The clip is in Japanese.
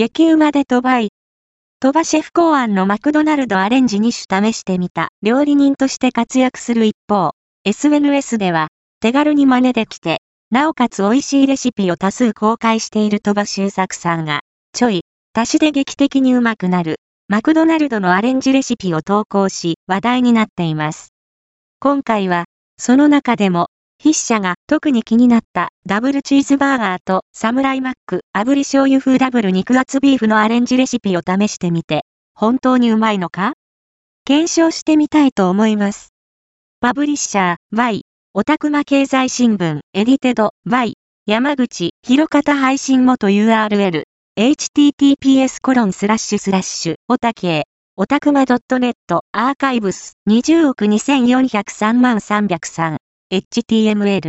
激うまで鳥羽い。鳥羽シェフ考案のマクドナルドアレンジ2種試してみた料理人として活躍する一方、SNS では手軽に真似できて、なおかつ美味しいレシピを多数公開している鳥羽周作さんが、ちょい、足しで劇的にうまくなる、マクドナルドのアレンジレシピを投稿し話題になっています。今回は、その中でも、筆者が特に気になった。ダブルチーズバーガーとサムライマック。炙り醤油風ダブル肉厚ビーフのアレンジレシピを試してみて、本当にうまいのか？検証してみたいと思います。パブリッシャー Y オタクマ経済新聞。エディテド Y 山口広方配信元 URL https コロンスラッシュスラッシュ。オタケ。オタクマ .net アーカイブス。20億2403万303 HTML